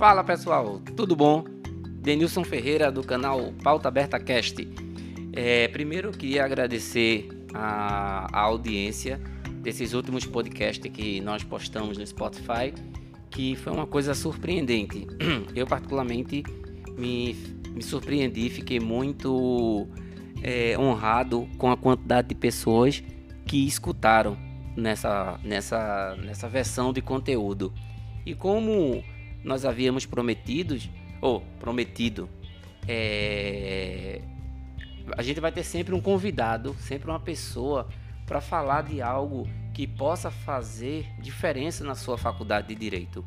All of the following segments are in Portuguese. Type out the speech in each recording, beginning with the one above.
Fala pessoal, tudo bom? Denilson Ferreira do canal Pauta Aberta Cast. É, primeiro eu queria agradecer a, a, audiência desses últimos podcasts que nós postamos no Spotify, que foi uma coisa surpreendente. Eu particularmente me, me surpreendi, fiquei muito é, honrado com a quantidade de pessoas que escutaram nessa, nessa, nessa versão de conteúdo. E como nós havíamos prometidos, ou prometido, é, a gente vai ter sempre um convidado, sempre uma pessoa para falar de algo que possa fazer diferença na sua faculdade de direito.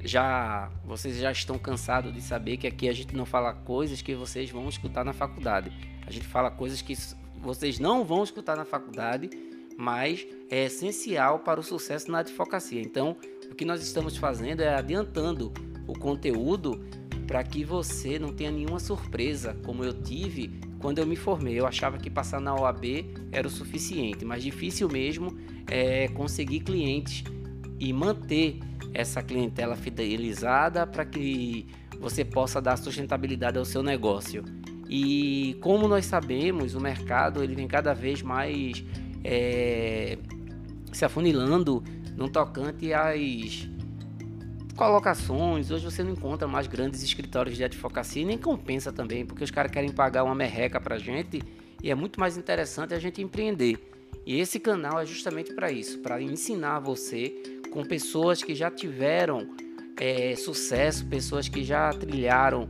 Já vocês já estão cansados de saber que aqui a gente não fala coisas que vocês vão escutar na faculdade. A gente fala coisas que vocês não vão escutar na faculdade, mas é essencial para o sucesso na advocacia. Então, o que nós estamos fazendo é adiantando o conteúdo para que você não tenha nenhuma surpresa, como eu tive quando eu me formei. Eu achava que passar na OAB era o suficiente, mas difícil mesmo é conseguir clientes e manter essa clientela fidelizada para que você possa dar sustentabilidade ao seu negócio. E como nós sabemos, o mercado ele vem cada vez mais é, se afunilando no tocante às colocações. Hoje você não encontra mais grandes escritórios de advocacia e nem compensa também, porque os caras querem pagar uma merreca pra gente e é muito mais interessante a gente empreender. E esse canal é justamente para isso, para ensinar você com pessoas que já tiveram é, sucesso, pessoas que já trilharam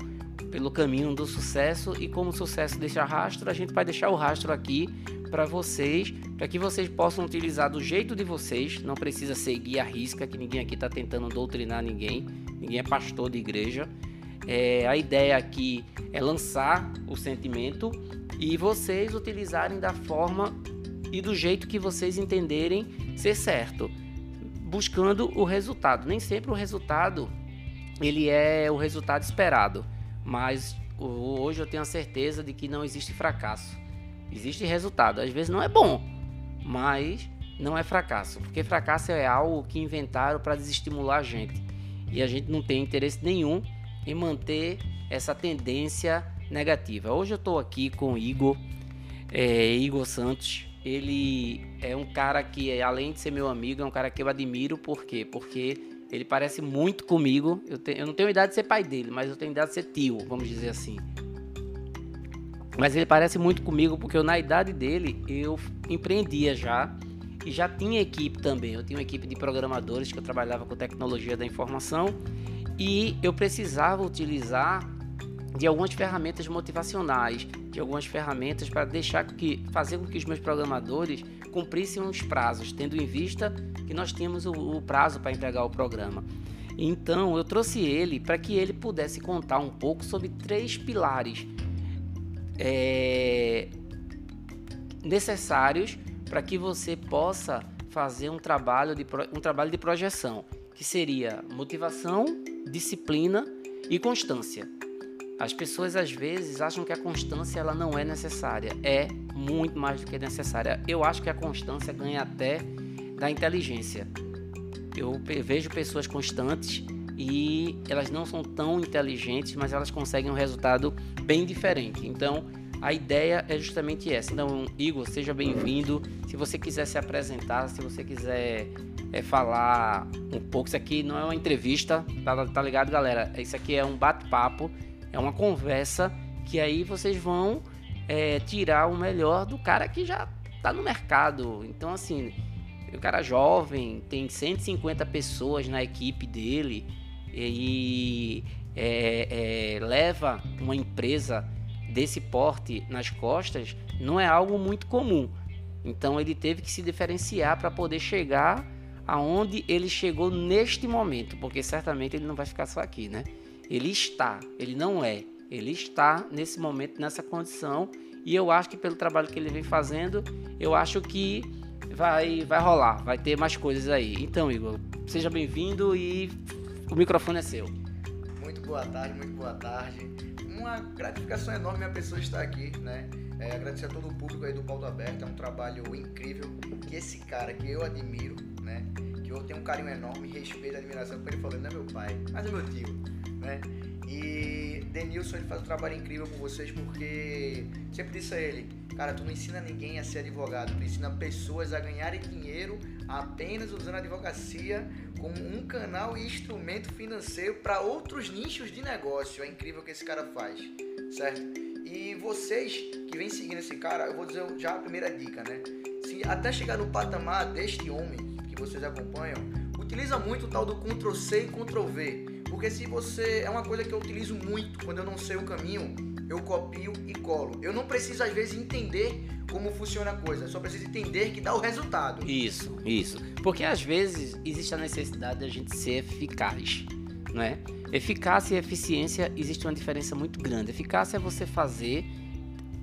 pelo caminho do sucesso e como o sucesso deixa rastro, a gente vai deixar o rastro aqui para vocês, para que vocês possam utilizar do jeito de vocês. Não precisa seguir a risca, que ninguém aqui está tentando doutrinar ninguém. Ninguém é pastor de igreja. É, a ideia aqui é lançar o sentimento e vocês utilizarem da forma e do jeito que vocês entenderem ser certo, buscando o resultado. Nem sempre o resultado ele é o resultado esperado, mas hoje eu tenho a certeza de que não existe fracasso. Existe resultado. Às vezes não é bom, mas não é fracasso. Porque fracasso é algo que inventaram para desestimular a gente. E a gente não tem interesse nenhum em manter essa tendência negativa. Hoje eu estou aqui com Igor, é, Igor Santos. Ele é um cara que, além de ser meu amigo, é um cara que eu admiro. Por quê? Porque ele parece muito comigo. Eu, te, eu não tenho idade de ser pai dele, mas eu tenho idade de ser tio, vamos dizer assim. Mas ele parece muito comigo porque eu, na idade dele eu empreendia já e já tinha equipe também. Eu tinha uma equipe de programadores que eu trabalhava com tecnologia da informação e eu precisava utilizar de algumas ferramentas motivacionais, de algumas ferramentas para deixar que fazer com que os meus programadores cumprissem os prazos, tendo em vista que nós tínhamos o, o prazo para entregar o programa. Então eu trouxe ele para que ele pudesse contar um pouco sobre três pilares é, necessários para que você possa fazer um trabalho, de, um trabalho de projeção, que seria motivação, disciplina e constância. As pessoas às vezes acham que a constância ela não é necessária. É muito mais do que necessária. Eu acho que a constância ganha até da inteligência. Eu vejo pessoas constantes e elas não são tão inteligentes, mas elas conseguem um resultado bem diferente. Então, a ideia é justamente essa. Então, Igor, seja bem-vindo. Se você quiser se apresentar, se você quiser é, falar um pouco, isso aqui não é uma entrevista, tá, tá ligado, galera? Isso aqui é um bate-papo, é uma conversa que aí vocês vão é, tirar o melhor do cara que já tá no mercado. Então, assim, o cara jovem, tem 150 pessoas na equipe dele e é, é, leva uma empresa desse porte nas costas não é algo muito comum. Então ele teve que se diferenciar para poder chegar aonde ele chegou neste momento, porque certamente ele não vai ficar só aqui, né? Ele está, ele não é, ele está nesse momento nessa condição e eu acho que pelo trabalho que ele vem fazendo, eu acho que vai vai rolar, vai ter mais coisas aí. Então, Igor, seja bem-vindo e o microfone é seu. Muito boa tarde, muito boa tarde. Uma gratificação enorme a pessoa estar aqui, né? É, agradecer a todo o público aí do Pauta Aberto, é um trabalho incrível que esse cara que eu admiro, né? Que eu tenho um carinho enorme, respeito, admiração por ele falando, não é meu pai, mas é meu tio. Né? E Denilson ele faz um trabalho incrível com vocês porque sempre disse a ele, cara, tu não ensina ninguém a ser advogado, tu ensina pessoas a ganharem dinheiro apenas usando a advocacia como um canal e instrumento financeiro para outros nichos de negócio. É incrível o que esse cara faz, certo? E vocês que vêm seguindo esse cara, eu vou dizer já a primeira dica, né? Se até chegar no patamar deste homem que vocês acompanham, utiliza muito o tal do Ctrl C e Ctrl V. Porque se você. É uma coisa que eu utilizo muito quando eu não sei o caminho, eu copio e colo. Eu não preciso, às vezes, entender como funciona a coisa, só preciso entender que dá o resultado. Isso, isso. Porque às vezes existe a necessidade de a gente ser eficaz, é? Eficácia e eficiência existe uma diferença muito grande. Eficácia é você fazer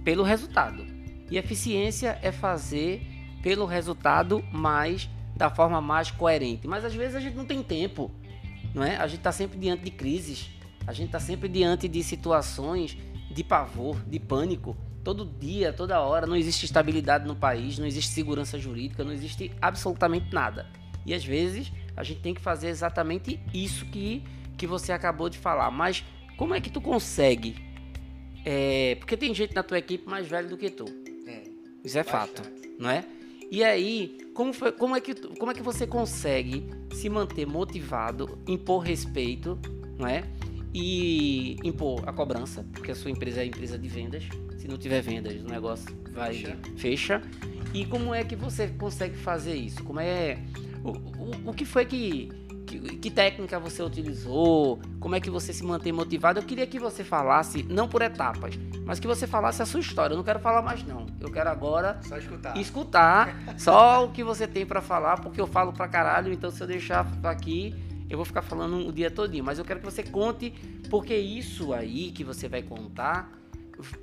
pelo resultado. E eficiência é fazer pelo resultado mais da forma mais coerente. Mas às vezes a gente não tem tempo, não é? A gente está sempre diante de crises, a gente está sempre diante de situações de pavor, de pânico. Todo dia, toda hora, não existe estabilidade no país, não existe segurança jurídica, não existe absolutamente nada. E às vezes a gente tem que fazer exatamente isso que que você acabou de falar, mas como é que tu consegue? É, porque tem gente na tua equipe mais velho do que tu. É, Isso é fato, não é? E aí, como, foi, como, é que, como é que você consegue se manter motivado, impor respeito, não é? E impor a cobrança, porque a sua empresa é empresa de vendas. Se não tiver vendas, o negócio vai fecha. fecha. E como é que você consegue fazer isso? Como é o, o, o que foi que que, que, técnica você utilizou, como é que você se mantém motivado. Eu queria que você falasse, não por etapas, mas que você falasse a sua história. Eu não quero falar mais não. Eu quero agora só escutar, escutar só o que você tem para falar, porque eu falo pra caralho, então se eu deixar aqui, eu vou ficar falando o dia todinho, mas eu quero que você conte porque isso aí que você vai contar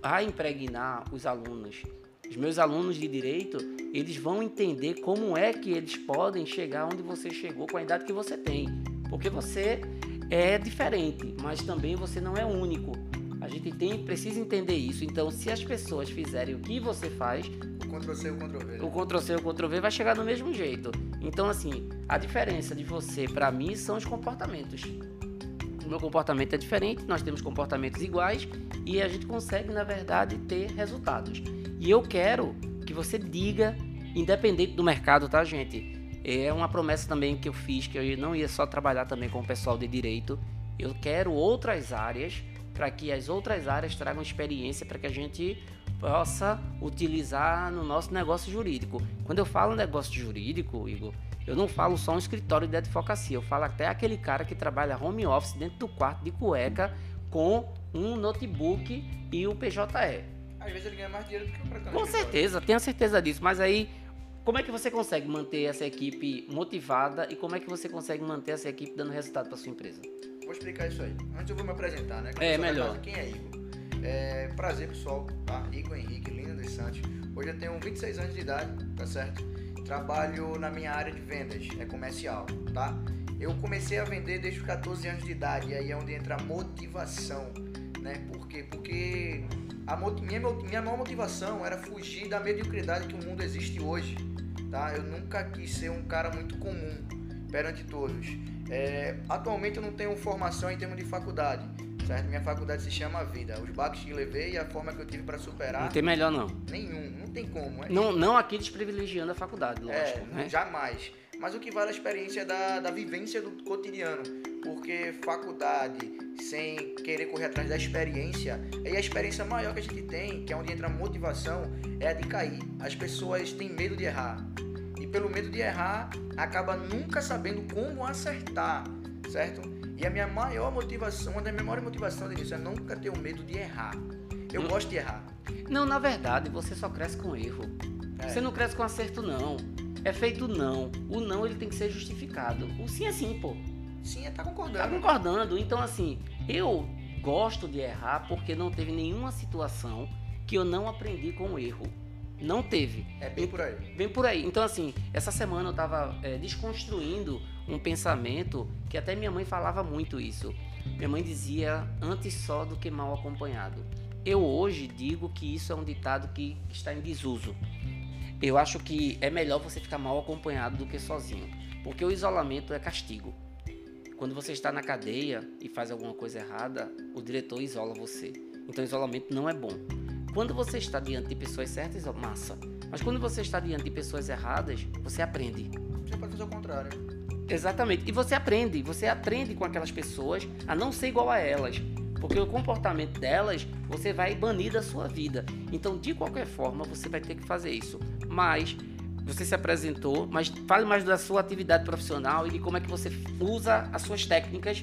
vai impregnar os alunos os meus alunos de direito, eles vão entender como é que eles podem chegar onde você chegou com a idade que você tem. Porque você é diferente, mas também você não é único. A gente tem, precisa entender isso. Então, se as pessoas fizerem o que você faz, o Ctrl-C e o Ctrl-V. O Ctrl-C e o Ctrl-V vai chegar do mesmo jeito. Então, assim, a diferença de você para mim são os comportamentos. O meu comportamento é diferente, nós temos comportamentos iguais e a gente consegue, na verdade, ter resultados. E eu quero que você diga, independente do mercado, tá, gente? É uma promessa também que eu fiz que eu não ia só trabalhar também com o pessoal de direito. Eu quero outras áreas para que as outras áreas tragam experiência para que a gente possa utilizar no nosso negócio jurídico. Quando eu falo negócio jurídico, Igor, eu não falo só um escritório de advocacia, eu falo até aquele cara que trabalha home office dentro do quarto de cueca com um notebook e o PJE. Às vezes ele ganha mais dinheiro do que o. Com certeza, tenho certeza disso. Mas aí, como é que você consegue manter essa equipe motivada e como é que você consegue manter essa equipe dando resultado para sua empresa? Vou explicar isso aí. Antes eu vou me apresentar, né? é, melhor. Casa, quem é Igor? É, prazer, pessoal. Tá? Igor Henrique Lino dos Santos. Hoje eu tenho 26 anos de idade, tá certo? Trabalho na minha área de vendas, é comercial, tá? Eu comecei a vender desde os 14 anos de idade, e aí é onde entra a motivação, né? Por quê? Porque a minha, minha maior motivação era fugir da mediocridade que o mundo existe hoje. Tá? Eu nunca quis ser um cara muito comum perante todos. É, atualmente eu não tenho formação em termos de faculdade, certo? Minha faculdade se chama Vida. Os baques que levei e a forma que eu tive para superar. Não tem melhor não. Nenhum, não tem como. É não, não aqui desprivilegiando a faculdade, lógico. É, né? jamais. Mas o que vale a experiência da, da vivência do cotidiano. Porque faculdade, sem querer correr atrás da experiência, e a experiência maior que a gente tem, que é onde entra a motivação, é a de cair. As pessoas têm medo de errar. E pelo medo de errar, acaba nunca sabendo como acertar, certo? E a minha maior motivação, uma das minhas maiores motivações é nunca ter o medo de errar. Eu hum. gosto de errar. Não, na verdade, você só cresce com erro. É. Você não cresce com acerto, não. É feito não. O não ele tem que ser justificado. O sim é sim, pô. Sim, é tá concordando. Tá concordando. Então, assim, eu gosto de errar porque não teve nenhuma situação que eu não aprendi com o erro. Não teve. É bem por aí. Bem por aí. Então, assim, essa semana eu estava é, desconstruindo um pensamento que até minha mãe falava muito isso. Minha mãe dizia antes só do que mal acompanhado. Eu hoje digo que isso é um ditado que está em desuso eu acho que é melhor você ficar mal acompanhado do que sozinho, porque o isolamento é castigo. Quando você está na cadeia e faz alguma coisa errada, o diretor isola você. Então, isolamento não é bom. Quando você está diante de pessoas certas, massa. Mas quando você está diante de pessoas erradas, você aprende. Você pode fazer o contrário. Exatamente. E você aprende. Você aprende com aquelas pessoas a não ser igual a elas. Porque o comportamento delas você vai banir da sua vida. Então, de qualquer forma, você vai ter que fazer isso. Mas você se apresentou, mas fale mais da sua atividade profissional e de como é que você usa as suas técnicas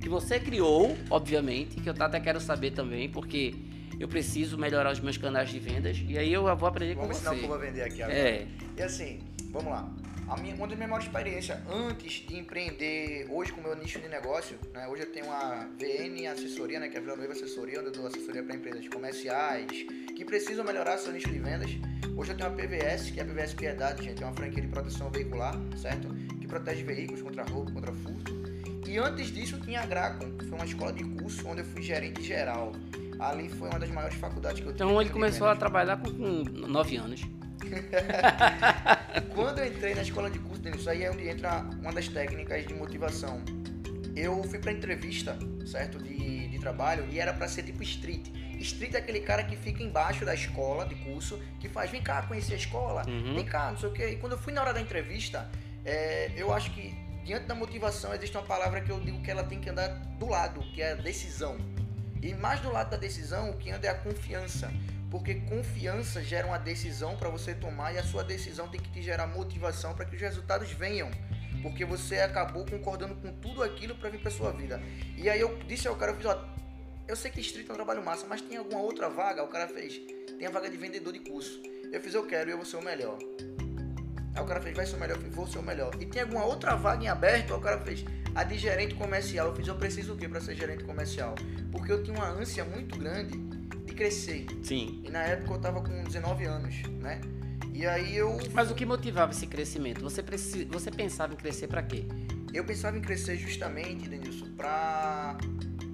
que você criou, obviamente, que eu até quero saber também, porque eu preciso melhorar os meus canais de vendas e aí eu vou aprender Vamos com ensinar você. como eu vou vender aqui agora. É. E assim, vamos lá. A minha, uma das minhas maiores experiências antes de empreender hoje com o meu nicho de negócio, né? Hoje eu tenho uma VN Assessoria, né? Que é a Vila Noiva Assessoria, onde eu dou assessoria para empresas comerciais que precisam melhorar seu nicho de vendas. Hoje eu tenho a PVS, que é a PVS Piedade, gente. É uma franquia de proteção veicular, certo? Que protege veículos contra roubo, contra furto. E antes disso eu tinha a Gracon, que foi uma escola de curso onde eu fui gerente geral. Ali foi uma das maiores faculdades que eu tive. Então ele começou a trabalhar com, com 9 anos. Quando eu entrei na escola de curso, Denis, aí é onde entra uma das técnicas de motivação. Eu fui pra entrevista, certo, de, de trabalho, e era pra ser tipo street. Street é aquele cara que fica embaixo da escola de curso, que faz, vem cá conhecer a escola, Uhum. vem cá, não sei o quê. E quando eu fui na hora da entrevista, é, eu acho que diante da motivação existe uma palavra que eu digo que ela tem que andar do lado, que é a decisão. E mais do lado da decisão, o que anda é a confiança. Porque confiança gera uma decisão para você tomar e a sua decisão tem que te gerar motivação para que os resultados venham. Porque você acabou concordando com tudo aquilo para vir para sua vida. E aí eu disse ao cara, eu fiz, ó, eu sei que street é um trabalho massa, mas tem alguma outra vaga? O cara fez, tem a vaga de vendedor de curso. Eu fiz, eu quero e eu vou ser o melhor. Aí o cara fez, vai ser o melhor, eu fiz, vou ser o melhor. E tem alguma outra vaga em aberto? Aí o cara fez, a de gerente comercial. Eu fiz, eu preciso o quê para ser gerente comercial? Porque eu tinha uma ânsia muito grande de crescer. Sim. E na época eu tava com 19 anos, né? E aí eu Mas o que motivava esse crescimento? Você, preci... você pensava em crescer para quê? eu pensava em crescer justamente, Denilson, para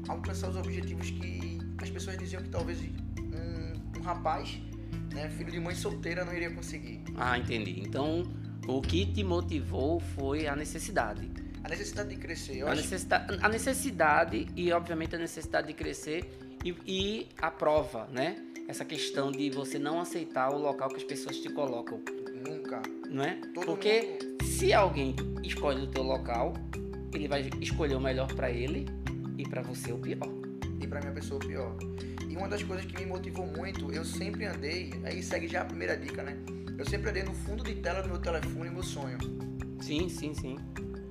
alcançar os objetivos que as pessoas diziam que talvez um, um rapaz, né, filho de mãe solteira, não iria conseguir. Ah, entendi. Então, o que te motivou foi a necessidade. A necessidade de crescer. Eu A acho necessidade, a necessidade e, obviamente, a necessidade de crescer e, e a prova, né? Essa questão de você não aceitar o local que as pessoas te colocam, nunca. não é? Todo Porque mundo- se alguém escolhe o teu local, ele vai escolher o melhor para ele e para você o pior. e pra minha pessoa o pior. E uma das coisas que me motivou muito, eu sempre andei, aí segue já a primeira dica, né? Eu sempre andei no fundo de tela do meu telefone meu sonho. Sim, sim, sim.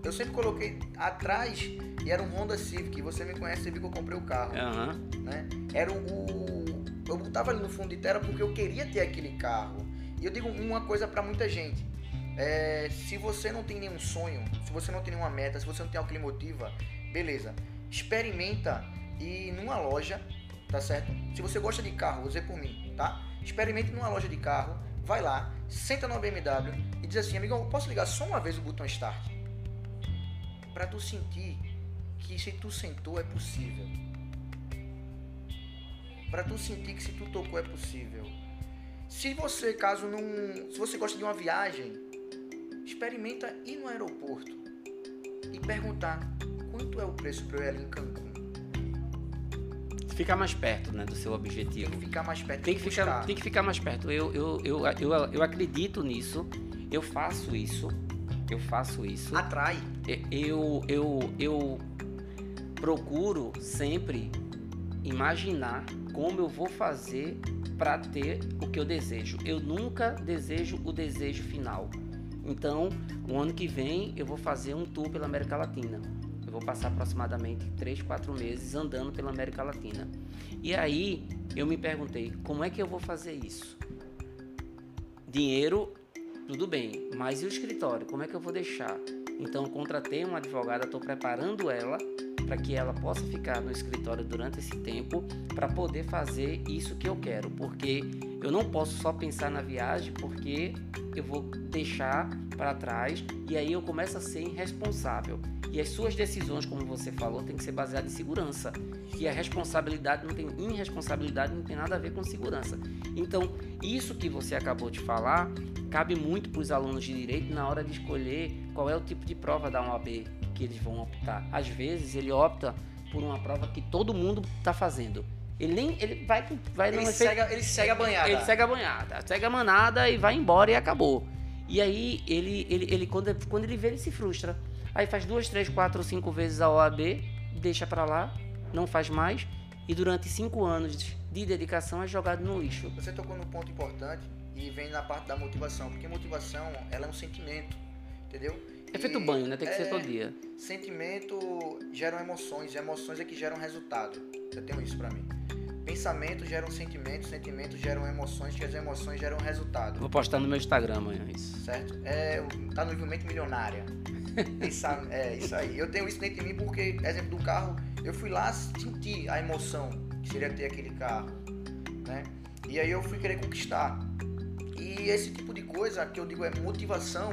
Eu sempre coloquei atrás e era um Honda Civic. Você me conhece, você viu que eu comprei o carro, Aham. né? Era o, eu botava ali no fundo de tela porque eu queria ter aquele carro. E eu digo uma coisa pra muita gente. É, se você não tem nenhum sonho, se você não tem nenhuma meta, se você não tem algo que lhe motiva, beleza. Experimenta ir numa loja, tá certo? Se você gosta de carro, vou dizer por mim, tá? Experimente numa loja de carro, vai lá, senta numa BMW e diz assim, amigão, posso ligar só uma vez o botão start? Pra tu sentir que se tu sentou é possível. Pra tu sentir que se tu tocou é possível. Se você, caso não. Se você gosta de uma viagem, experimenta ir no aeroporto e perguntar quanto é o preço pra eu ir ali em Cancún. Ficar mais perto, né, do seu Tem objetivo. que ficar mais perto. Tem que ficar, tem que ficar mais perto. Eu, eu, eu, eu, eu acredito nisso. Eu faço isso. Eu faço isso. Atrai. Eu, eu, eu procuro sempre imaginar como eu vou fazer para ter o que eu desejo. Eu nunca desejo o desejo final. Então, o ano que vem eu vou fazer um tour pela América Latina. Eu vou passar aproximadamente 3, 4 meses andando pela América Latina. E aí eu me perguntei, como é que eu vou fazer isso? Dinheiro, tudo bem, mas e o escritório? Como é que eu vou deixar? Então, contratei uma advogada, estou preparando ela para que ela possa ficar no escritório durante esse tempo para poder fazer isso que eu quero, porque eu não posso só pensar na viagem, porque eu vou deixar para trás e aí eu começo a ser irresponsável. E as suas decisões, como você falou, tem que ser baseadas em segurança. E a responsabilidade não tem irresponsabilidade não tem nada a ver com segurança. Então, isso que você acabou de falar cabe muito para os alunos de direito na hora de escolher qual é o tipo de prova da OAB, que eles vão optar. Às vezes ele opta por uma prova que todo mundo está fazendo. Ele nem ele vai vai Ele segue, a- ele segue a banhada. ele segue a banhada, segue a manada e vai embora e acabou. E aí ele, ele, ele quando, quando ele vê, ele se frustra. Aí faz duas, três, quatro, cinco vezes a OAB, deixa pra lá, não faz mais, e durante cinco anos de dedicação é jogado no lixo. Você tocou num ponto importante e vem na parte da motivação, porque motivação ela é um sentimento, entendeu? É feito E banho, né? Tem que ser é- todo dia. Sentimento geram emoções, emoções é que geram resultado. Eu tenho isso pra mim. Pensamento geram sentimento, sentimentos geram emoções, que as emoções geram resultado. Vou postar no meu Instagram amanhã isso. certo? É, tá no mente milionária. Isso, é isso aí. Eu tenho isso dentro de mim porque, exemplo do carro, eu fui lá sentir a emoção que seria ter aquele carro, né? E aí eu fui querer conquistar. E esse tipo de coisa que eu digo é motivação,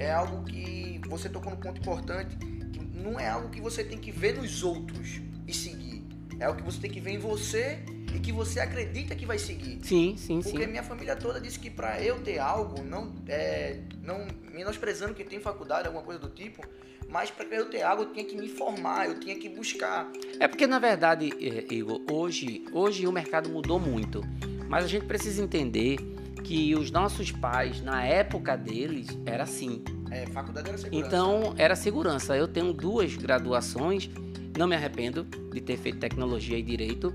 é algo que você tocou num ponto importante, que não é algo que você tem que ver nos outros e seguir. É algo que você tem que ver em você e que você acredita que vai seguir. Sim, sim, Porque sim. minha família toda disse que pra eu ter algo, não, é, não menosprezando que tem faculdade, alguma coisa do tipo, mas pra eu ter algo eu tinha que me formar, eu tinha que buscar. É porque, na verdade, eh, Igor, hoje, hoje o mercado mudou muito. Mas a gente precisa entender que os nossos pais, na época deles, era assim. É, faculdade era segurança. Então, era segurança. Eu tenho duas graduações, não me arrependo de ter feito tecnologia e direito.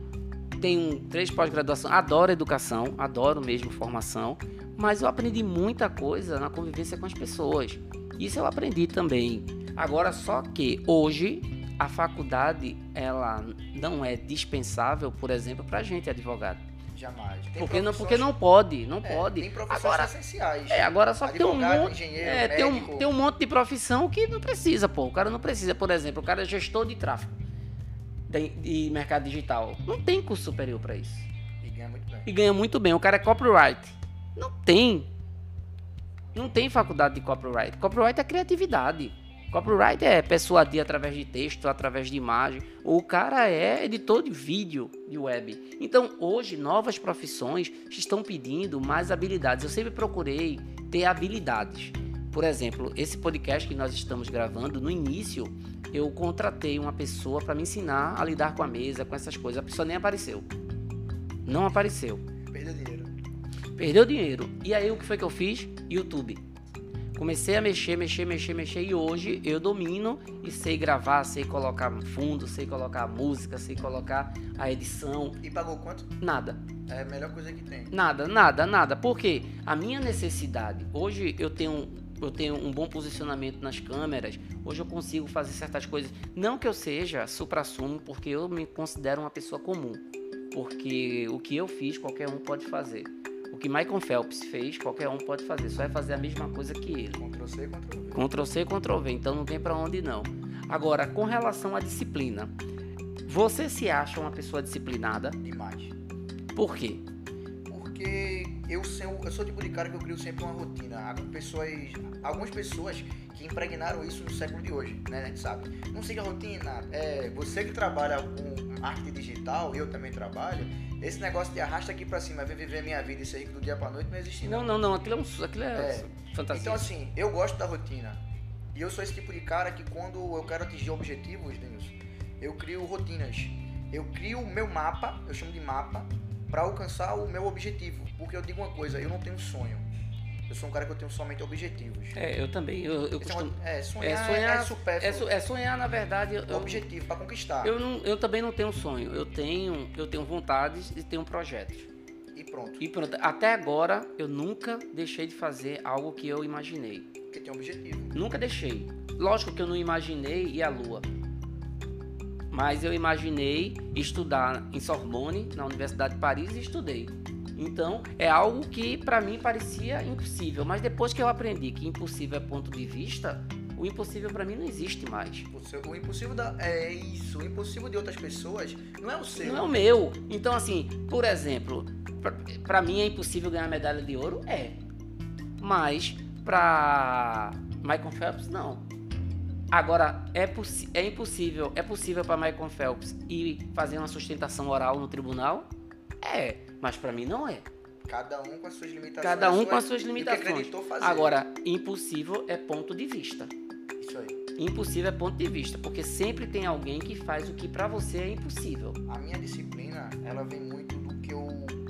Tenho três pós-graduação, adoro educação, adoro mesmo formação, mas eu aprendi muita coisa na convivência com as pessoas. Isso eu aprendi também. Agora, só que hoje a faculdade ela não é dispensável, por exemplo, para gente advogado. Jamais. Tem Porque não, porque não pode, não é, pode. Tem profissões Agora, essenciais. é, agora só que tem um monte, é, tem, um, tem um monte de profissão que não precisa, pô. O cara não precisa, por exemplo, o cara é gestor de tráfego de, de mercado digital. Não tem curso superior para isso. E ganha muito bem. E ganha muito bem. O cara é copyright. Não tem. Não tem faculdade de copyright. Copyright é criatividade. Copyright é persuadir através de texto, através de imagem. O cara é editor de vídeo de web. Então, hoje, novas profissões estão pedindo mais habilidades. Eu sempre procurei ter habilidades. Por exemplo, esse podcast que nós estamos gravando, no início, eu contratei uma pessoa para me ensinar a lidar com a mesa, com essas coisas. A pessoa nem apareceu. Não apareceu. Perdeu dinheiro. Perdeu dinheiro. E aí o que foi que eu fiz? YouTube. Comecei a mexer, mexer, mexer, mexer e hoje eu domino e sei gravar, sei colocar fundo, sei colocar música, sei colocar a edição. E pagou quanto? Nada, É a melhor coisa que tem. nada, nada, nada. Porque a minha necessidade, hoje eu tenho, eu tenho um bom posicionamento nas câmeras, hoje eu consigo fazer certas coisas. Não que eu seja supra-sumo, porque eu me considero uma pessoa comum. Porque o que eu fiz, qualquer um pode fazer. O que Michael Phelps fez, qualquer um pode fazer. Só é fazer a mesma coisa que ele. Ctrl C, Ctrl V. Ctrl C, Ctrl V, então não tem pra onde não. Agora, com relação à disciplina, você se acha uma pessoa disciplinada? Demais. Por quê? Porque eu sou, eu sou o tipo de cara que eu crio sempre uma rotina. Há pessoas, algumas pessoas que impregnaram isso no século de hoje, né? A gente sabe. Não siga a rotina. É, você que trabalha com arte digital, eu também trabalho, esse negócio de arrasta aqui pra cima, vem viver minha vida e ser rico do dia pra noite não existe Não, não, não, aquilo é, um, aquilo é, É. fantasia. Então assim, eu gosto da rotina. E eu sou esse tipo de cara que quando eu quero atingir objetivos, Denilson, eu crio rotinas. Eu crio o meu mapa, eu chamo de mapa, para alcançar o meu objetivo. Porque eu digo uma coisa, eu não tenho sonho. Eu sou um cara que eu tenho somente objetivos. É, eu também, eu, eu é, costumo... é, sonhar é, é, sonhar- é supérfluo. É, su- é sonhar, na verdade, eu, objetivo para conquistar. eu, não, eu também não tenho sonho. Eu tenho, eu tenho vontades e tenho projetos. E pronto. E pronto, até agora eu nunca deixei de fazer algo que eu imaginei. Porque tem um objetivo. Nunca deixei. Lógico que eu não imaginei ir à Lua. Mas eu imaginei estudar em Sorbonne, na Universidade de Paris, e estudei. Então, é algo que para mim parecia impossível. Mas depois que eu aprendi que impossível é ponto de vista, o impossível para mim não existe mais. O, impossível da. É isso. O impossível de outras pessoas não é o seu. Não é o meu. Então, assim, por exemplo, pra mim é impossível ganhar medalha de ouro? É. Mas pra Michael Phelps, não. Agora, é, é impossível, é possível para Michael Phelps ir fazer uma sustentação oral no tribunal? É, mas pra mim não é. Cada um com as suas limitações. Cada um com as suas limitações. Agora, impossível é ponto de vista. Isso aí. Impossível é ponto de vista, porque sempre tem alguém que faz o que para você é impossível. A minha disciplina, ela vem muito do que eu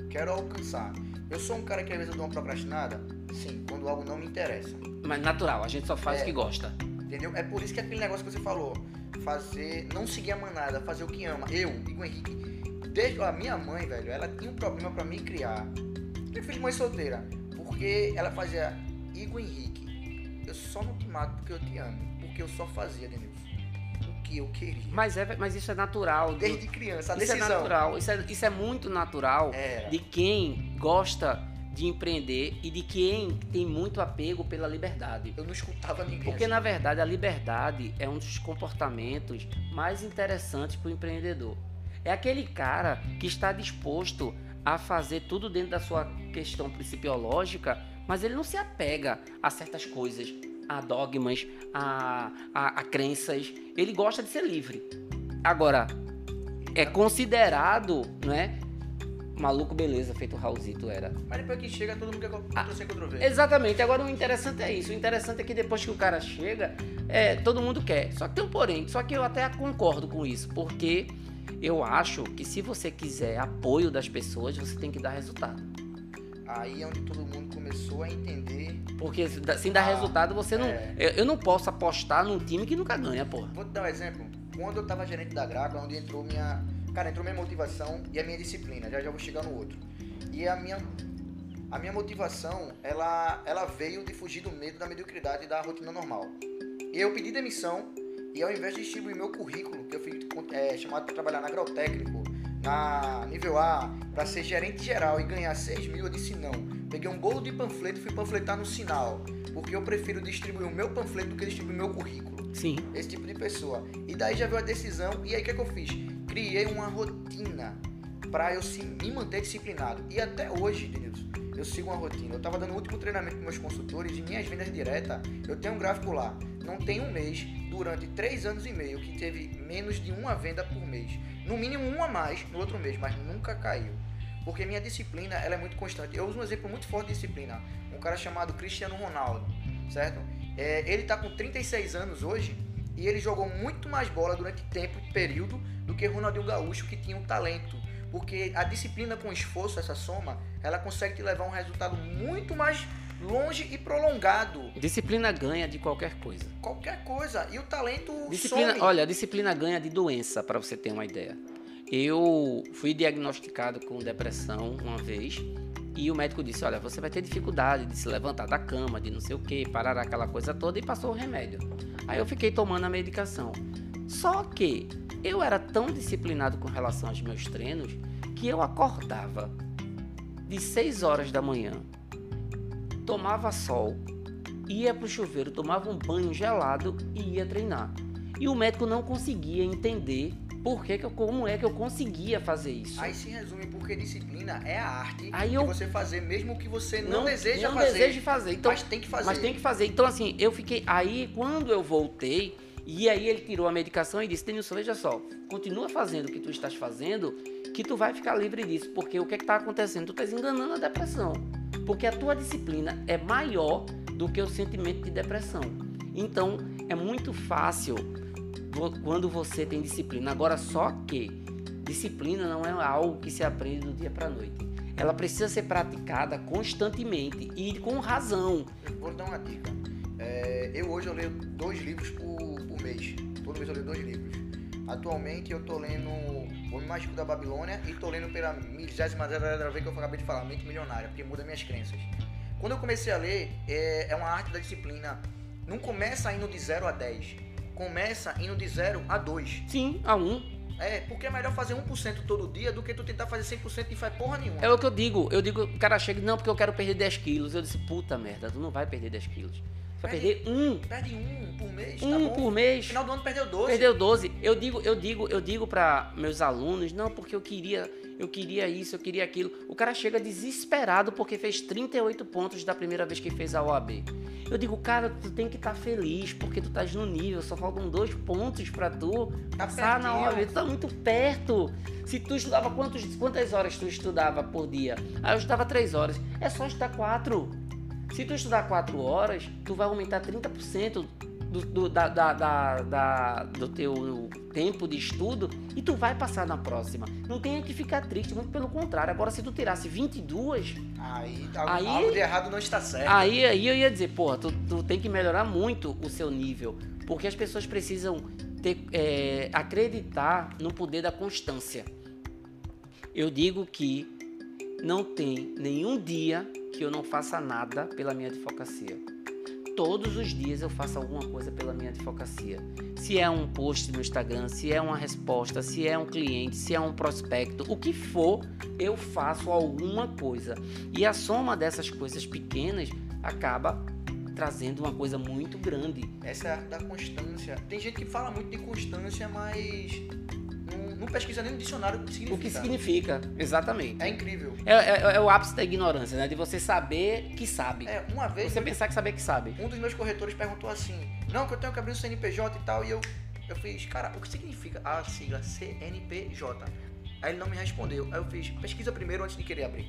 quero alcançar. Eu sou um cara que às vezes eu dou uma procrastinada, sim, quando algo não me interessa. Mas natural, a gente só faz É. o que gosta. Entendeu? É por isso que aquele negócio que você falou, fazer, não seguir a manada, fazer o que ama. Eu, Igor Henrique, desde a minha mãe, velho, ela tinha um problema pra me criar. Eu de mãe solteira, porque ela fazia Igor Henrique, eu só não te mato porque eu te amo, porque eu só fazia, Denilson, o que eu queria. Mas, é, mas isso é natural. do- Desde criança, a isso é decisão. natural. Isso é, isso é muito natural Era. de quem gosta de empreender e de quem tem muito apego pela liberdade. Eu não escutava ninguém. Porque assim. na verdade a liberdade é um dos comportamentos mais interessantes para o empreendedor. É aquele cara que está disposto a fazer tudo dentro da sua questão principiológica, mas ele não se apega a certas coisas, a dogmas, a, a, a crenças. Ele gosta de ser livre. Agora, é considerado, né? Maluco beleza, feito o Raulzito era. Mas depois que chega, todo mundo quer Ctrl C, Ctrl V. Exatamente. Agora o interessante é isso. O interessante é que depois que o cara chega, é, todo mundo quer. Só que tem um porém. Só que eu até concordo com isso, porque eu acho que se você quiser apoio das pessoas, você tem que dar resultado. Aí é onde todo mundo começou a entender. Porque sem dar Ah, resultado, você não. é. Eu, eu não posso apostar num time que nunca ganha, porra. Vou te dar um exemplo. Quando eu tava gerente da Graco, é onde entrou minha. Cara, entrou minha motivação e a minha disciplina. Já já vou chegar no outro. E a minha. A minha motivação, ela, ela veio de fugir do medo da mediocridade e da rotina normal. Eu pedi demissão e ao invés de distribuir meu currículo, que eu fui é, chamado para trabalhar na agrotécnico, na nível A, para ser gerente geral e ganhar 6 mil, eu disse não. Peguei um bolo de panfleto e fui panfletar no sinal. Porque eu prefiro distribuir o meu panfleto do que distribuir meu currículo Sim. esse tipo de pessoa. E daí já veio a decisão, e aí o que, é que eu fiz? Criei uma rotina para eu se, me manter disciplinado. E até hoje, Denilson, eu sigo uma rotina. Eu tava dando o último treinamento com meus consultores de minhas vendas diretas. Eu tenho um gráfico lá. Não tem um mês, durante três anos e meio, que teve menos de uma venda por mês. No mínimo uma a mais no outro mês, mas nunca caiu. Porque minha disciplina ela é muito constante. Eu uso um exemplo muito forte de disciplina. Um cara chamado Cristiano Ronaldo, certo? É, ele tá com 36 anos hoje e ele jogou muito mais bola durante tempo e período do que Ronaldinho Gaúcho, que tinha um talento. Porque a disciplina com esforço, essa soma, ela consegue te levar a um resultado muito mais longe e prolongado. Disciplina ganha de qualquer coisa. Qualquer coisa. E o talento Disciplina, some. olha, disciplina ganha de doença, para você ter uma ideia. Eu fui diagnosticado com depressão uma vez e o médico disse: Olha, você vai ter dificuldade de se levantar da cama, de não sei o que, parar aquela coisa toda e passou o remédio. Aí eu fiquei tomando a medicação. Só que eu era tão disciplinado com relação aos meus treinos que eu acordava de 6 horas da manhã, tomava sol, ia pro chuveiro, tomava um banho gelado e ia treinar. E o médico não conseguia entender por que que eu, como é que eu conseguia fazer isso. Aí se resume porque disciplina é a arte Aí de eu- você fazer mesmo que você não, deseja não fazer. deseja fazer. Então, mas tem que fazer. Mas tem que fazer. Então, assim, eu fiquei. Aí, quando eu voltei, e aí ele tirou a medicação e disse: Denilson, veja só, continua fazendo o que tu estás fazendo, que tu vai ficar livre disso. Porque o que é que tá acontecendo? Tu estás enganando a depressão. Porque a tua disciplina é maior do que o sentimento de depressão. Então, é muito fácil quando você tem disciplina. Agora, só que disciplina não é algo que se aprende do dia para noite. Ela precisa ser praticada constantemente e com razão. Vou dar uma dica. É, eu hoje eu leio dois livros por, por mês. Todo mês eu leio dois livros. Atualmente eu tô lendo O Mágico da Babilônia e tô lendo pela milésima vez que eu acabei de falar, Mente Milionária, porque muda minhas crenças. Quando eu comecei a ler, é, é uma arte da disciplina. Não começa indo de 0 a 10. Começa indo de 0 a 2. Sim, a um. É, porque é melhor fazer 1% todo dia do que tu tentar fazer 100% e faz porra nenhuma. É o que eu digo. Eu digo, o cara chega, não, porque eu quero perder 10 quilos. Eu disse, puta merda, tu não vai perder 10 quilos. Vai Perde- perder um. Perde um por mês, tá Um bom? por No mês. final do ano perdeu 12. Perdeu 12. Eu digo, eu digo, eu digo para meus alunos, não, porque eu queria, eu queria isso, eu queria aquilo. O cara chega desesperado porque fez 38 pontos da primeira vez que fez a OAB. Eu digo, cara, tu tem que estar feliz porque tu estás no nível, só faltam dois pontos para tu Tá passar na. OAB. Tu tá muito perto. Se tu estudava quantos, quantas horas tu estudava por dia? Ah, eu estudava 3 horas. É só estudar 4. Se tu estudar 4 horas, tu vai aumentar 30% do, do, da, da, da, da, do teu tempo de estudo e tu vai passar na próxima. Não tenha que ficar triste, muito pelo contrário. Agora, se tu tirasse 22... Aí, aí algo de errado não está certo. Aí, aí eu ia dizer, porra, tu, tu tem que melhorar muito o seu nível. Porque as pessoas precisam ter, é, acreditar no poder da constância. Eu digo que não tem nenhum dia que eu não faça nada pela minha advocacia. Todos os dias eu faço alguma coisa pela minha advocacia. Se é um post no Instagram, se é uma resposta, se é um cliente, se é um prospecto, o que for, eu faço alguma coisa. E a soma dessas coisas pequenas acaba trazendo uma coisa muito grande. Essa é da constância. Tem gente que fala muito de constância, mas não, pesquisa nem no dicionário o que significa. O que significa, exatamente. É incrível. É, é, é, o ápice da ignorância, né? De você saber que sabe. É, uma vez. Você pensar que saber que sabe. Um dos meus corretores perguntou assim: Não, que eu tenho que abrir um CNPJ e tal. E eu, eu fiz, cara, o que significa a sigla CNPJ? Aí ele não me respondeu. Aí eu fiz, pesquisa primeiro antes de querer abrir.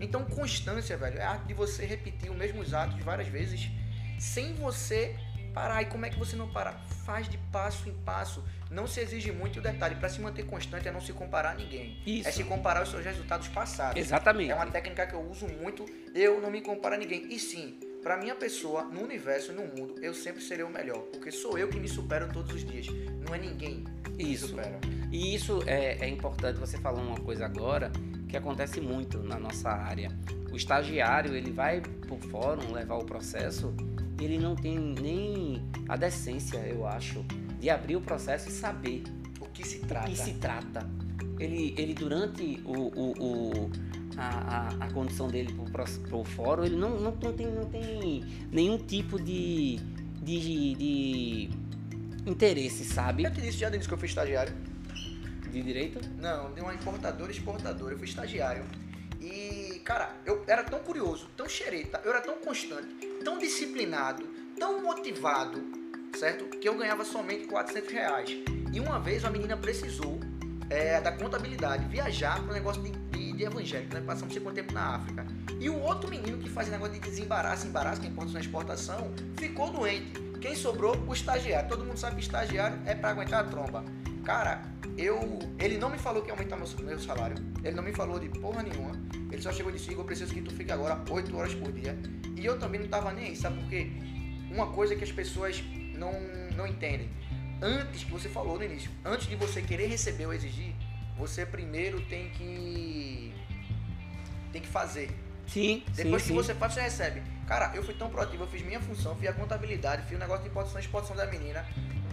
Então, constância, velho, é a arte de você repetir os mesmos atos várias vezes sem você parar. E como é que você não para? Faz de passo em passo. Não se exige muito. O detalhe, para se manter constante é não se comparar a ninguém. Isso. É se comparar os seus resultados passados. Exatamente. É uma técnica que eu uso muito. Eu não me comparo a ninguém. E sim, para minha pessoa, no universo, no mundo, eu sempre serei o melhor. Porque sou eu que me supero todos os dias. Não é ninguém que isso. me supera. E isso é, é importante. Você falou uma coisa agora que acontece muito na nossa área. O estagiário, ele vai por fórum levar o processo, ele não tem nem a decência, eu acho, de abrir o processo e saber o que se trata. O que se trata. Ele, ele durante o, o, o a, a, a, condição dele para o fórum, ele não, não, não, tem, não tem nenhum tipo de, de, de interesse, sabe? Eu te disse já, Denis, que eu fui estagiário. De direito? Não, de uma importadora exportadora. Eu fui estagiário. E, cara, eu era tão curioso, tão xereta, eu era tão constante, tão disciplinado, tão motivado, certo? Que eu ganhava somente 400 reais. E uma vez uma menina precisou é, da contabilidade viajar para um negócio de, de, de evangélico, né? Passamos sei quanto tempo na África. E o outro menino que fazia negócio de desembaraço, embaraço, que importação e exportação, ficou doente. Quem sobrou? O estagiário. Todo mundo sabe que estagiário é para aguentar a tromba. Cara, eu. Ele não me falou que ia aumentar meu, meu salário. Ele não me falou de porra nenhuma. Ele só chegou e disse: Eu preciso que tu fique agora 8 horas por dia. E eu também não tava nem aí, sabe por quê? Uma coisa que as pessoas não, não entendem. Antes que você falou no início, antes de você querer receber ou exigir, você primeiro tem que. tem que fazer. Sim, Depois sim, que sim. você faz, você recebe. Cara, eu fui tão proativo, eu fiz minha função, fiz a contabilidade, fiz o negócio de importação e exportação da menina.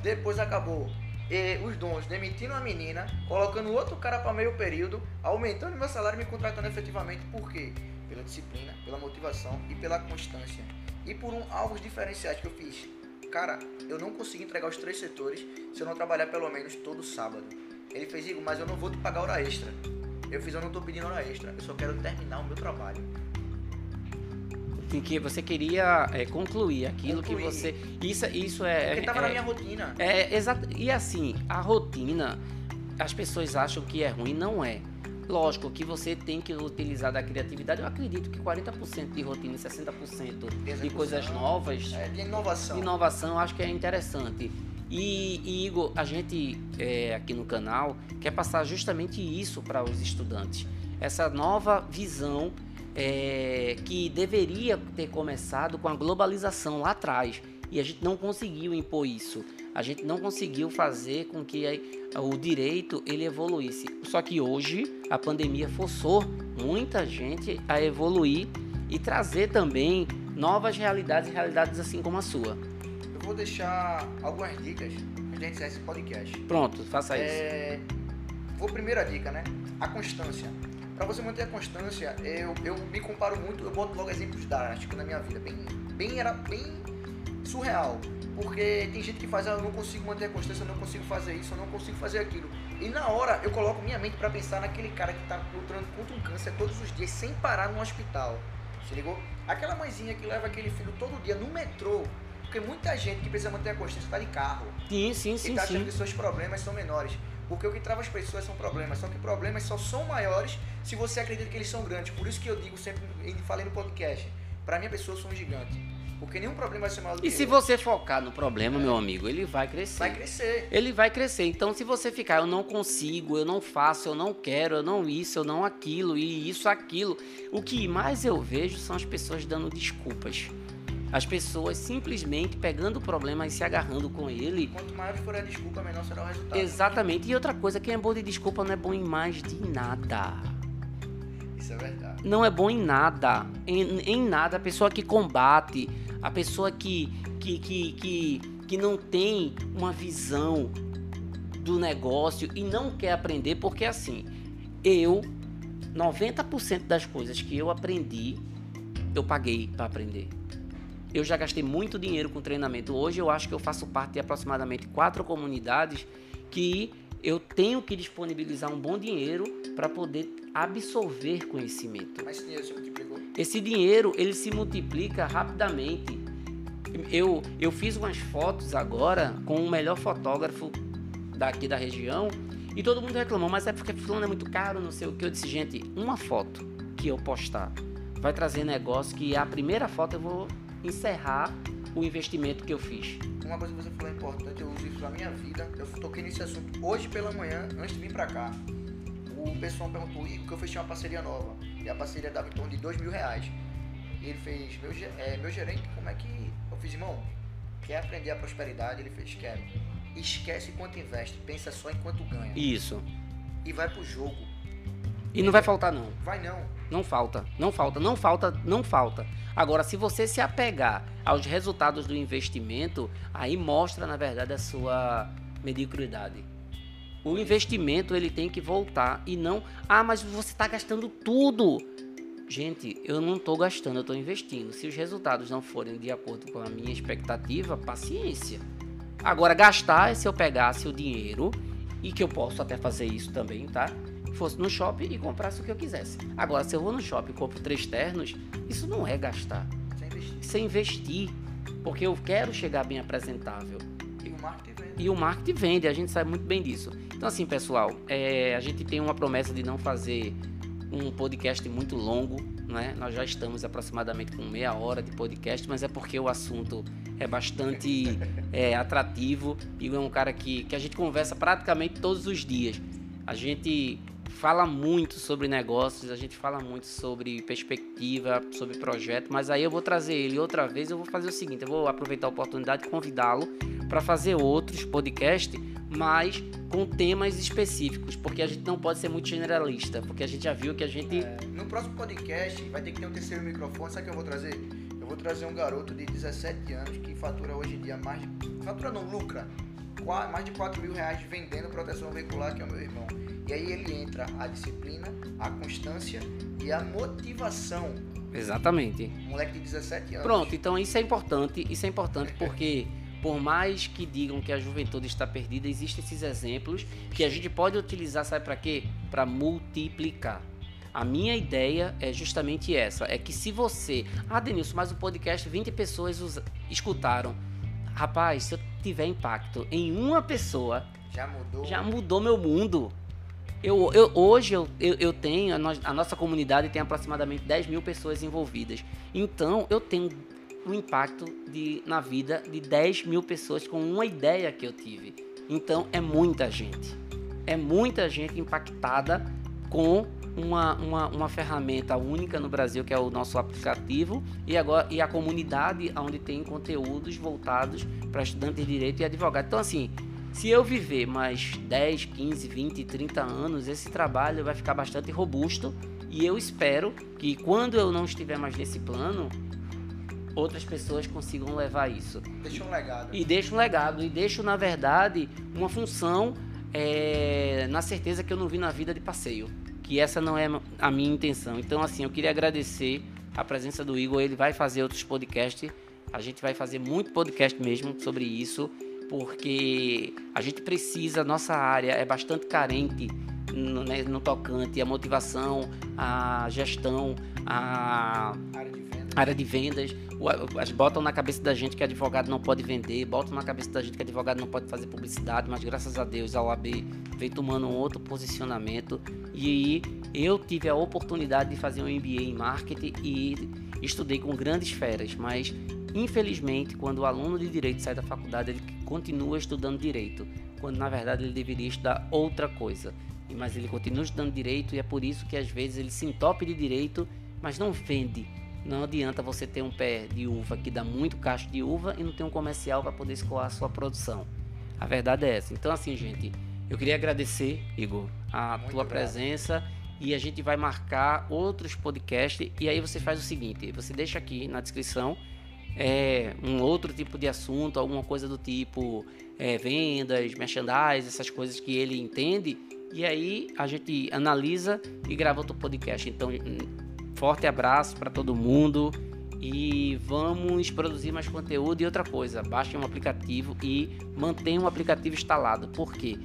Depois acabou e os dons demitindo a menina, colocando outro cara para meio período, aumentando meu salário e me contratando efetivamente. Por quê? Pela disciplina, pela motivação e pela constância. E por um, alvos diferenciais que eu fiz. Cara, eu não consigo entregar os três setores se eu não trabalhar pelo menos todo sábado. Ele fez, Igor, mas eu não vou te pagar hora extra. Eu fiz, eu não tô pedindo hora extra, eu só quero terminar o meu trabalho. Em que você queria é, concluir aquilo Concluir. que você. Isso, isso é. Porque tava é, na minha rotina. É, exato. E assim, a rotina, as pessoas acham que é ruim, não é. Lógico que você tem que utilizar da criatividade. Eu acredito que 40% de rotina e 60% de coisas novas, É, de inovação. de inovação, acho que é interessante. E, e, Igor, a gente é, aqui no canal quer passar justamente isso para os estudantes. Essa nova visão é, que deveria ter começado com a globalização lá atrás. E a gente não conseguiu impor isso. A gente não conseguiu fazer com que o direito ele evoluísse. Só que hoje a pandemia forçou muita gente a evoluir e trazer também novas realidades, realidades assim como a sua. Eu vou deixar algumas dicas antes de gente encerrar esse podcast. Pronto, faça isso. É, vou primeira dica, né? A constância. Para você manter a constância, eu, eu me comparo muito, eu boto logo exemplos drásticos na minha vida, bem, bem era bem surreal, porque tem gente que faz, ah, eu não consigo manter a constância, eu não consigo fazer isso, eu não consigo fazer aquilo. E na hora eu coloco minha mente para pensar naquele cara que tá lutando contra um câncer todos os dias sem parar no hospital. Se ligou? Aquela mãezinha que leva aquele filho todo dia no metrô, porque muita gente que precisa manter a constância tá de carro Sim, sim, e sim, tá achando sim. que seus problemas são menores. Porque o que trava as pessoas são problemas, só que problemas só são maiores se você acredita que eles são grandes. Por isso que eu digo sempre, e falei no podcast, pra minha pessoa eu sou um gigante. Porque nenhum problema vai ser maior do E que se outro. você focar no problema, meu amigo, ele vai crescer. Vai crescer. Ele vai crescer. Então, se você ficar, eu não consigo, eu não faço, eu não quero, eu não isso, eu não aquilo, e isso, aquilo. O que mais eu vejo são as pessoas dando desculpas. As pessoas simplesmente pegando o problema e se agarrando com ele. Quanto maior for a desculpa, menor será o resultado. Exatamente. E outra coisa, quem é bom de desculpa não é bom em mais de nada. Isso é verdade. não é bom em nada. Em, em nada. A pessoa que combate, a pessoa que, que, que, que, que não tem uma visão do negócio e não quer aprender, porque assim, eu, 90% das coisas que eu aprendi, eu paguei para aprender. Eu já gastei muito dinheiro com treinamento. Hoje eu acho que eu faço parte de aproximadamente quatro comunidades que eu tenho que disponibilizar um bom dinheiro para poder absorver conhecimento. Mas esse dinheiro se multiplicou. Esse dinheiro ele se multiplica rapidamente. Eu, eu fiz umas fotos agora com o melhor fotógrafo daqui da região e todo mundo reclamou, mas é porque fulano é muito caro, não sei o que. Eu disse, gente, uma foto que eu postar vai trazer negócio que a primeira foto eu vou encerrar o investimento que eu fiz. Uma coisa que você falou importante, eu uso isso na minha vida. Eu toquei nesse assunto hoje pela manhã, antes de vir pra cá. O pessoal perguntou, Igor, que eu fechei uma parceria nova. E a parceria dava em torno de dois mil reais. E ele fez, meu, é, meu gerente, como é que. Eu fiz, irmão, quer aprender a prosperidade? Ele fez, quero. Esquece quanto investe, pensa só em quanto ganha. Isso. E vai pro jogo. E não vai faltar não. Vai não. Não falta, não falta, não falta, não falta. Agora, se você se apegar aos resultados do investimento, aí mostra, na verdade, a sua mediocridade. O investimento ele tem que voltar e não, ah, mas você está gastando tudo. Gente, eu não estou gastando, eu estou investindo. Se os resultados não forem de acordo com a minha expectativa, paciência. Agora, gastar é se eu pegasse o dinheiro, e que eu posso até fazer isso também, tá? Fosse no shopping e comprasse o que eu quisesse. Agora, se eu vou no shopping e compro três ternos, isso não é gastar. Sem investir. Isso é investir. Porque eu quero chegar bem apresentável. E o marketing vem. E o marketing vende, a gente sabe muito bem disso. Então, assim, pessoal, é, a gente tem uma promessa de não fazer um podcast muito longo, né? Nós já estamos aproximadamente com meia hora de podcast, mas é porque o assunto é bastante é, atrativo e é um cara que, que a gente conversa praticamente todos os dias. A gente fala muito sobre negócios, a gente fala muito sobre perspectiva, sobre projeto, mas aí eu vou trazer ele outra vez. Eu vou fazer o seguinte: eu vou aproveitar a oportunidade de convidá-lo para fazer outros podcasts, mas com temas específicos, porque a gente não pode ser muito generalista, porque a gente já viu que a gente. É, no próximo podcast vai ter que ter um terceiro microfone. Sabe o que eu vou trazer? Eu vou trazer um garoto de 17 anos que fatura hoje em dia mais. Fatura não, lucra. Qua- Mais de 4 mil reais vendendo proteção veicular, que é o meu irmão. E aí ele entra a disciplina, a constância e a motivação. Exatamente. Um moleque de 17 anos. Pronto, então isso é importante, isso é importante porque por mais que digam que a juventude está perdida, existem esses exemplos que a gente pode utilizar, sabe para quê? Para multiplicar. A minha ideia é justamente essa, é que se você, ah, Denilson, mas o podcast 20 pessoas escutaram. Rapaz, se eu tiver impacto em uma pessoa, Já mudou. já mudou meu mundo. Eu, eu- hoje eu, eu, eu tenho, a, nós- a nossa comunidade tem aproximadamente 10 mil pessoas envolvidas. Então eu tenho um impacto de, na vida de 10 mil pessoas com uma ideia que eu tive. Então é muita gente. É muita gente impactada com uma, uma, uma ferramenta única no Brasil, que é o nosso aplicativo, e, agora, e a comunidade onde tem conteúdos voltados para estudantes de direito e advogados. Então, assim, se eu viver mais 10, 15, 20, 30 anos, esse trabalho vai ficar bastante robusto e eu espero que quando eu não estiver mais nesse plano, outras pessoas consigam levar isso. Deixou um legado. E deixo um legado, e deixo, na verdade, uma função é, na certeza que eu não vi na vida de passeio. Que essa não é a minha intenção. Então, assim, eu queria agradecer a presença do Igor. Ele vai fazer outros podcasts. A gente vai fazer muito podcast mesmo sobre isso, porque a gente precisa, nossa área é bastante carente no, né, no tocante à motivação, à gestão, à Área de. Área de vendas, botam na cabeça da gente que advogado não pode vender, botam na cabeça da gente que advogado não pode fazer publicidade, mas graças a Deus a OAB veio tomando um outro posicionamento e eu tive a oportunidade de fazer um MBA em marketing e estudei com grandes feras, mas Infelizmente, quando o aluno de direito sai da faculdade, ele continua estudando direito, quando na verdade ele deveria estudar outra coisa. Mas ele continua estudando direito e é por isso que às vezes ele se entope de direito, mas não vende. Não adianta você ter um pé de uva que dá muito cacho de uva e não ter um comercial para poder escoar a sua produção. A verdade é essa. Então, assim, gente, eu queria agradecer, Igor, a muito tua presença e a gente vai marcar outros podcasts. E aí você faz o seguinte: você deixa aqui na descrição é, um outro tipo de assunto, alguma coisa do tipo é, vendas, merchandise, essas coisas que ele entende. E aí a gente analisa e grava outro podcast. Então, forte abraço para todo mundo e vamos produzir mais conteúdo e outra coisa, baixe um aplicativo e mantenha um aplicativo instalado. Por quê?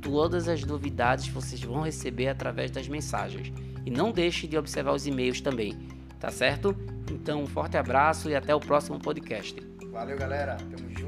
Todas as novidades vocês vão receber através das mensagens. E não deixe de observar os e-mails também, tá certo? Então, um forte abraço e até o próximo podcast. Valeu, galera. Tamo junto.